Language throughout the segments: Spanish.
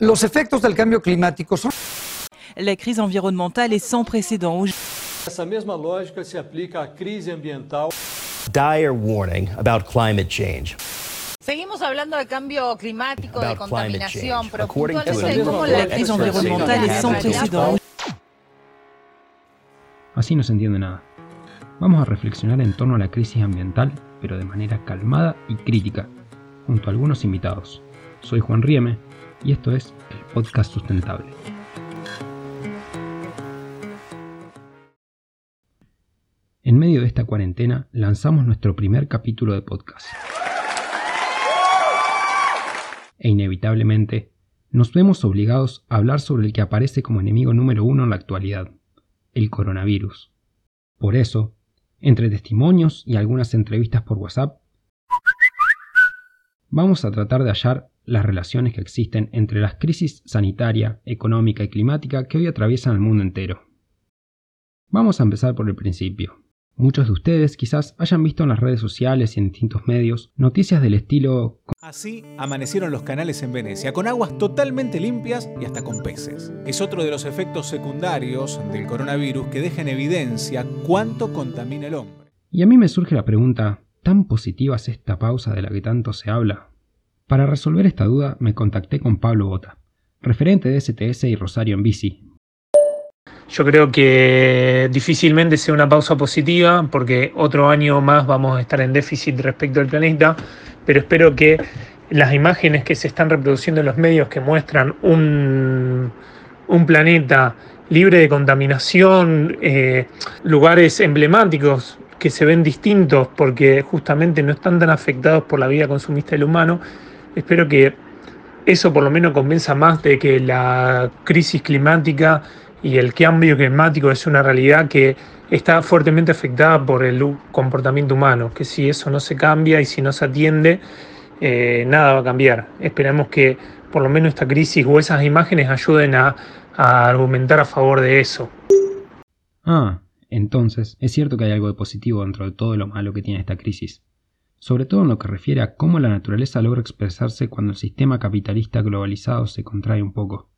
Los efectos del cambio climático son... La crise environnementale est sans précédent. Essa mesma lógica se aplica à crise ambiental. Dire warning about climate change. Seguimos hablando de cambio climático, de contaminación, pero puntualmente cómo La crise environnementale est sans précédent. Así no se entiende nada. Vamos a reflexionar en torno a la crisis ambiental, pero de manera calmada y crítica, junto a algunos invitados. Soy Juan Rieme y esto es el Podcast Sustentable. En medio de esta cuarentena lanzamos nuestro primer capítulo de podcast. E inevitablemente nos vemos obligados a hablar sobre el que aparece como enemigo número uno en la actualidad, el coronavirus. Por eso, entre testimonios y algunas entrevistas por WhatsApp, vamos a tratar de hallar las relaciones que existen entre las crisis sanitaria, económica y climática que hoy atraviesan el mundo entero. Vamos a empezar por el principio. Muchos de ustedes quizás hayan visto en las redes sociales y en distintos medios noticias del estilo Así amanecieron los canales en Venecia, con aguas totalmente limpias y hasta con peces. Es otro de los efectos secundarios del coronavirus que deja en evidencia cuánto contamina el hombre. Y a mí me surge la pregunta, ¿tan positiva es esta pausa de la que tanto se habla? Para resolver esta duda me contacté con Pablo Bota, referente de STS y Rosario en Bici. Yo creo que difícilmente sea una pausa positiva porque otro año más vamos a estar en déficit respecto al planeta, pero espero que las imágenes que se están reproduciendo en los medios que muestran un, un planeta libre de contaminación, eh, lugares emblemáticos que se ven distintos porque justamente no están tan afectados por la vida consumista del humano, espero que eso por lo menos convenza más de que la crisis climática y el cambio climático es una realidad que está fuertemente afectada por el comportamiento humano, que si eso no se cambia y si no se atiende, eh, nada va a cambiar. Esperemos que por lo menos esta crisis o esas imágenes ayuden a, a argumentar a favor de eso. Ah, entonces es cierto que hay algo de positivo dentro de todo lo malo que tiene esta crisis, sobre todo en lo que refiere a cómo la naturaleza logra expresarse cuando el sistema capitalista globalizado se contrae un poco.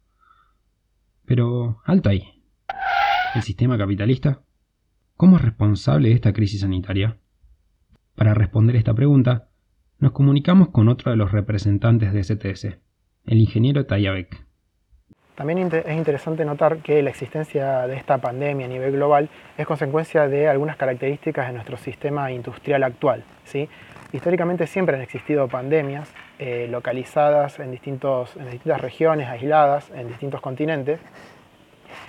Pero, alto ahí. ¿El sistema capitalista? ¿Cómo es responsable de esta crisis sanitaria? Para responder esta pregunta, nos comunicamos con otro de los representantes de STS, el ingeniero Tayabek. También es interesante notar que la existencia de esta pandemia a nivel global es consecuencia de algunas características de nuestro sistema industrial actual. ¿sí? Históricamente siempre han existido pandemias eh, localizadas en distintas regiones, aisladas, en distintos continentes,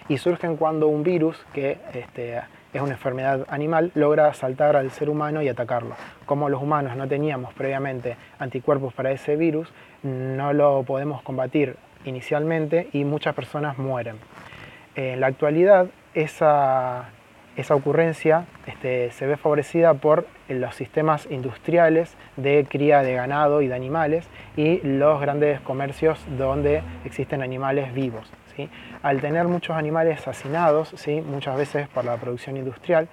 y surgen cuando un virus, que este, es una enfermedad animal, logra saltar al ser humano y atacarlo. Como los humanos no teníamos previamente anticuerpos para ese virus, no lo podemos combatir inicialmente y muchas personas mueren. En la actualidad, esa, esa ocurrencia este, se ve favorecida por los sistemas industriales de cría de ganado y de animales y los grandes comercios donde existen animales vivos. ¿sí? Al tener muchos animales hacinados, ¿sí? muchas veces por la producción industrial,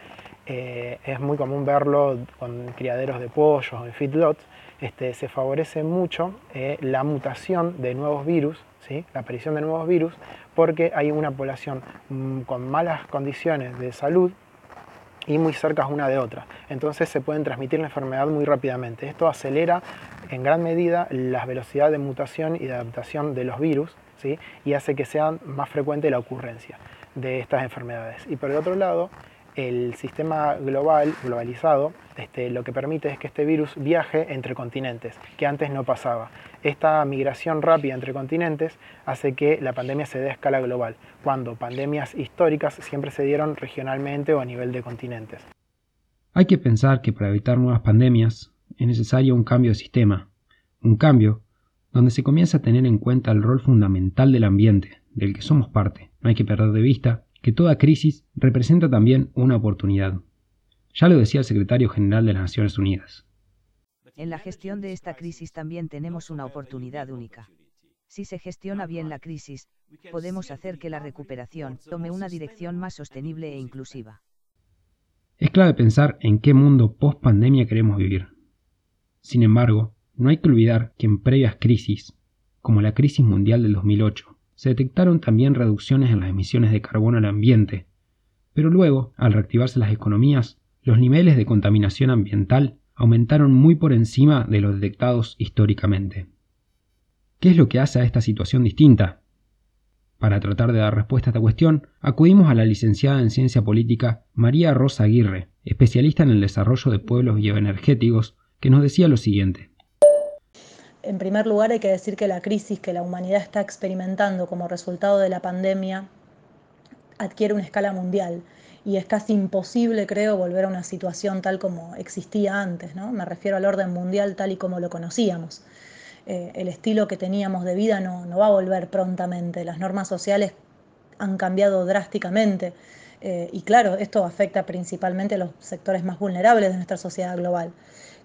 eh, es muy común verlo con criaderos de pollos o en feedlots, este, se favorece mucho eh, la mutación de nuevos virus, ¿sí? la aparición de nuevos virus, porque hay una población mm, con malas condiciones de salud y muy cercas una de otra. Entonces se pueden transmitir la enfermedad muy rápidamente. Esto acelera en gran medida la velocidad de mutación y de adaptación de los virus y hace que sea más frecuente la ocurrencia de estas enfermedades. Y por el otro lado, el sistema global, globalizado, este, lo que permite es que este virus viaje entre continentes, que antes no pasaba. Esta migración rápida entre continentes hace que la pandemia se dé a escala global, cuando pandemias históricas siempre se dieron regionalmente o a nivel de continentes. Hay que pensar que para evitar nuevas pandemias es necesario un cambio de sistema, un cambio donde se comienza a tener en cuenta el rol fundamental del ambiente, del que somos parte. No hay que perder de vista que toda crisis representa también una oportunidad. Ya lo decía el secretario general de las Naciones Unidas. En la gestión de esta crisis también tenemos una oportunidad única. Si se gestiona bien la crisis, podemos hacer que la recuperación tome una dirección más sostenible e inclusiva. Es clave pensar en qué mundo post pandemia queremos vivir. Sin embargo, no hay que olvidar que en previas crisis, como la crisis mundial del 2008. Se detectaron también reducciones en las emisiones de carbono al ambiente, pero luego, al reactivarse las economías, los niveles de contaminación ambiental aumentaron muy por encima de los detectados históricamente. ¿Qué es lo que hace a esta situación distinta? Para tratar de dar respuesta a esta cuestión, acudimos a la licenciada en Ciencia Política María Rosa Aguirre, especialista en el desarrollo de pueblos bioenergéticos, que nos decía lo siguiente. En primer lugar, hay que decir que la crisis que la humanidad está experimentando como resultado de la pandemia adquiere una escala mundial y es casi imposible, creo, volver a una situación tal como existía antes. ¿no? Me refiero al orden mundial tal y como lo conocíamos. Eh, el estilo que teníamos de vida no, no, va a volver prontamente. Las normas sociales han cambiado drásticamente. Eh, y claro, esto afecta principalmente a los sectores más vulnerables de nuestra sociedad global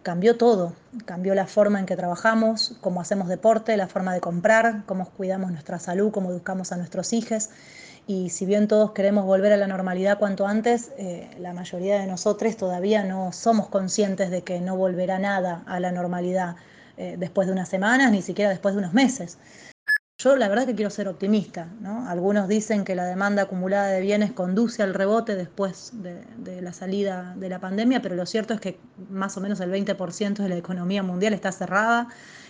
cambió todo, cambió la forma en que trabajamos, cómo hacemos deporte, la forma de comprar, cómo cuidamos nuestra salud, cómo educamos a nuestros hijos. Y si bien todos queremos volver a la normalidad cuanto antes, eh, la mayoría de nosotros todavía no somos conscientes de que no volverá nada a la normalidad eh, después de unas semanas, ni siquiera después de unos meses. Yo la verdad que quiero ser optimista. ¿no? Algunos dicen que la demanda acumulada de bienes conduce al rebote después de, la salida de la pandemia, pero lo cierto es que más o menos el 20% de la economía mundial está cerrada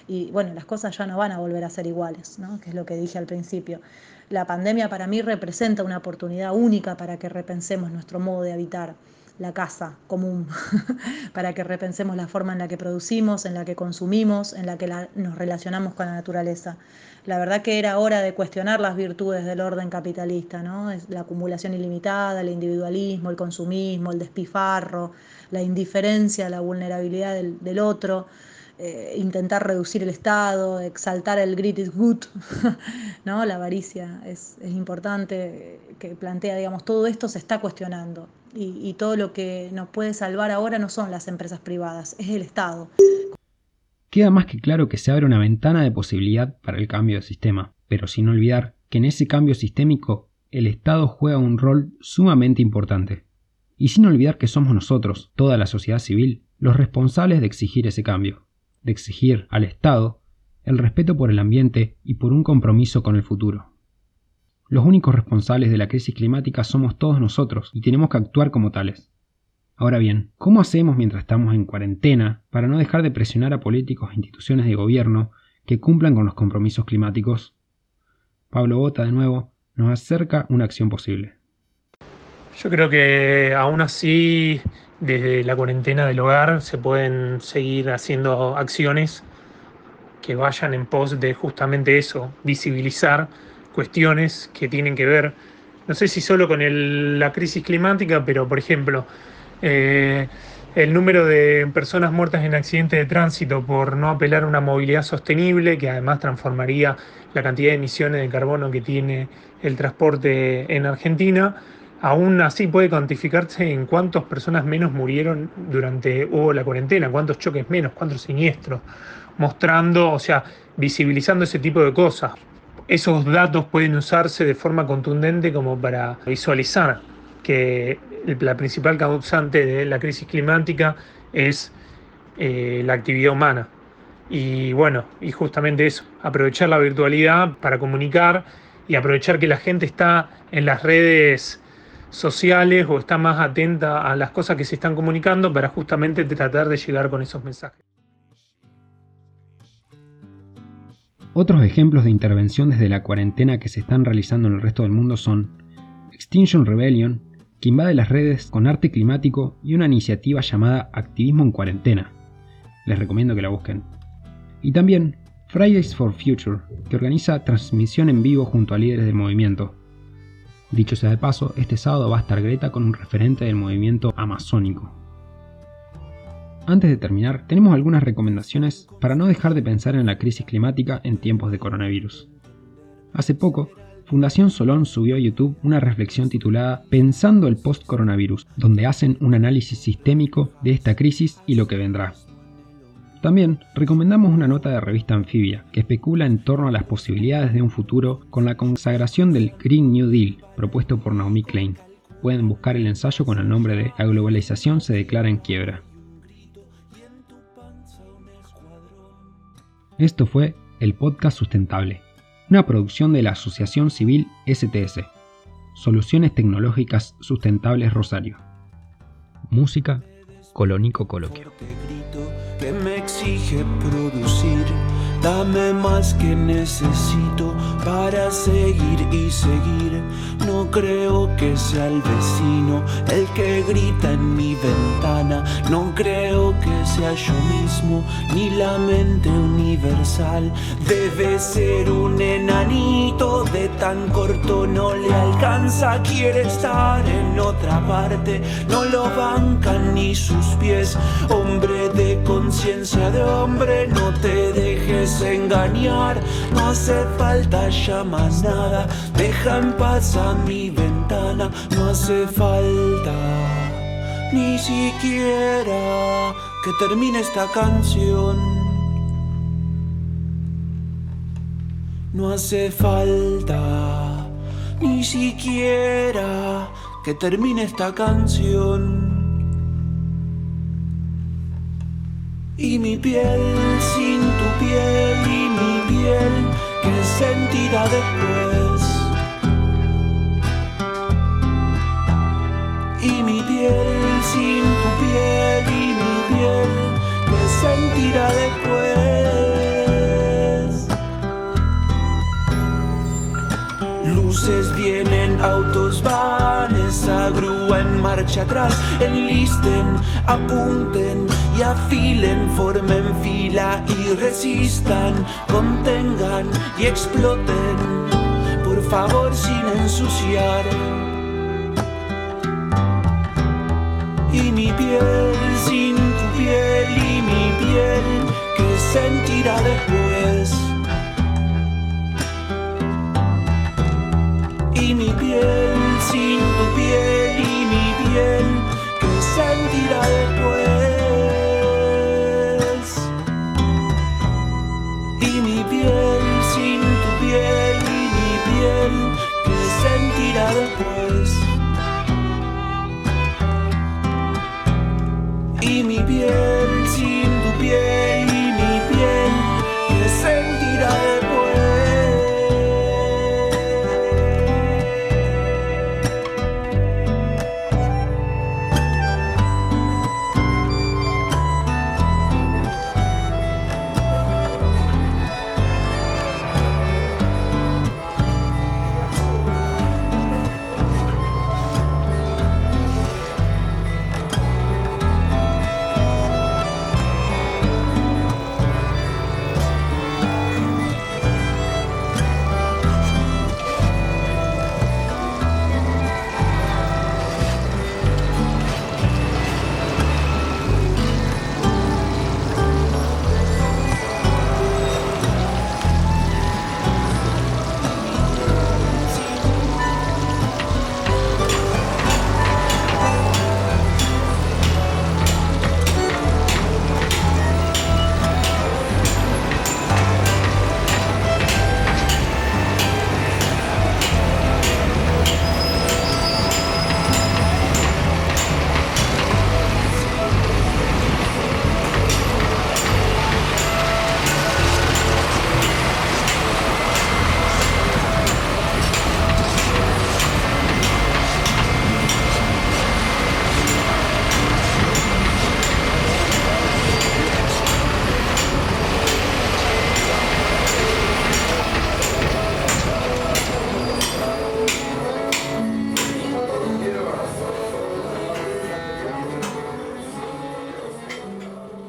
y bueno, las cosas ya no van a volver a ser iguales, ¿no? que es lo que dije al principio. La pandemia para mí representa una oportunidad única para que repensemos nuestro modo de habitar la casa común, para que repensemos la forma en la que producimos, en la que consumimos, en la que nos relacionamos con la naturaleza. La verdad que era hora de cuestionar las virtudes del orden capitalista, ¿no? la acumulación ilimitada, el individualismo, el consumismo, el despifarro, la indiferencia, la vulnerabilidad del otro. Eh, intentar reducir el Estado, exaltar el greed is good, ¿no? la avaricia es, importante, que plantea, digamos, todo esto se está cuestionando y todo lo que nos puede salvar ahora no son las empresas privadas, es el Estado. Queda más que claro que se abre una ventana de posibilidad para el cambio de sistema, pero sin olvidar que en ese cambio sistémico el Estado juega un rol sumamente importante. Y sin olvidar que somos nosotros, toda la sociedad civil, los responsables de exigir ese cambio de exigir al Estado el respeto por el ambiente y por un compromiso con el futuro. Los únicos responsables de la crisis climática somos todos nosotros y tenemos que actuar como tales. Ahora bien, ¿cómo hacemos mientras estamos en cuarentena para no dejar de presionar a políticos e instituciones de gobierno que cumplan con los compromisos climáticos? Pablo Bota, de nuevo, nos acerca una acción posible. Yo creo que aún así desde la cuarentena del hogar se pueden seguir haciendo acciones que vayan en pos de justamente eso, visibilizar cuestiones que tienen que ver, no sé si solo con la crisis climática, pero por ejemplo, eh, el número de personas muertas en accidentes de tránsito por no apelar a una movilidad sostenible, que además transformaría la cantidad de emisiones de carbono que tiene el transporte en Argentina, aún así puede cuantificarse en cuántas personas menos murieron durante hubo la cuarentena, cuántos choques menos, cuántos siniestros, mostrando, o sea, visibilizando ese tipo de cosas. Esos datos pueden usarse de forma contundente como para visualizar que la principal causante de la crisis climática es eh, la actividad humana. Y bueno, y justamente eso, aprovechar la virtualidad para comunicar y aprovechar que la gente está en las redes sociales o está más atenta a las cosas que se están comunicando para justamente tratar de llegar con esos mensajes. Otros ejemplos de intervención desde la cuarentena que se están realizando en el resto del mundo son Extinction Rebellion, que invade las redes con arte climático y una iniciativa llamada Activismo en Cuarentena. Les recomiendo que la busquen. Y también Fridays for Future, que organiza transmisión en vivo junto a líderes del movimiento, Dicho sea de paso, este sábado va a estar Greta con un referente del movimiento amazónico. Antes de terminar, tenemos algunas recomendaciones para no dejar de pensar en la crisis climática en tiempos de coronavirus. Hace poco, Fundación Solón subió a YouTube una reflexión titulada Pensando el post-coronavirus, donde hacen un análisis sistémico de esta crisis y lo que vendrá. También recomendamos una nota de revista Anfibia que especula en torno a las posibilidades de un futuro con la consagración del Green New Deal propuesto por Naomi Klein. Pueden buscar el ensayo con el nombre de La globalización se declara en quiebra. Esto fue el podcast sustentable, una producción de la Asociación Civil STS, Soluciones Tecnológicas Sustentables Rosario. Música, Colónico Coloquio. Dame más que necesito para seguir y seguir. No creo que sea el vecino el que grita en mi ventana. No creo que sea yo mismo ni la mente universal. Debe ser un enanito de tan corto no le alcanza. Quiere estar en otra parte. No lo bancan ni sus pies. Hombre de conciencia de hombre, no te dejes engañar. No hace falta ya más nada. Deja en paz a mi ventana. No hace falta ni siquiera que termine esta canción. No hace falta ni siquiera que termine esta canción. Y mi piel piel y mi piel que sentirá después. Y mi piel sin tu piel y mi piel que sentirá después. Luces vienen, autos van, esa grúa en marcha atrás, enlisten, apunten y afilen, formen fila y resistan, contengan y exploten, por favor sin ensuciar. Y mi piel sin tu piel y mi piel que sentirá después. y mi piel, sin tu piel y mi piel, ¿qué sentirá después? Y mi piel, sin tu piel y mi piel, ¿qué sentirá después? Y mi piel, sin tu piel.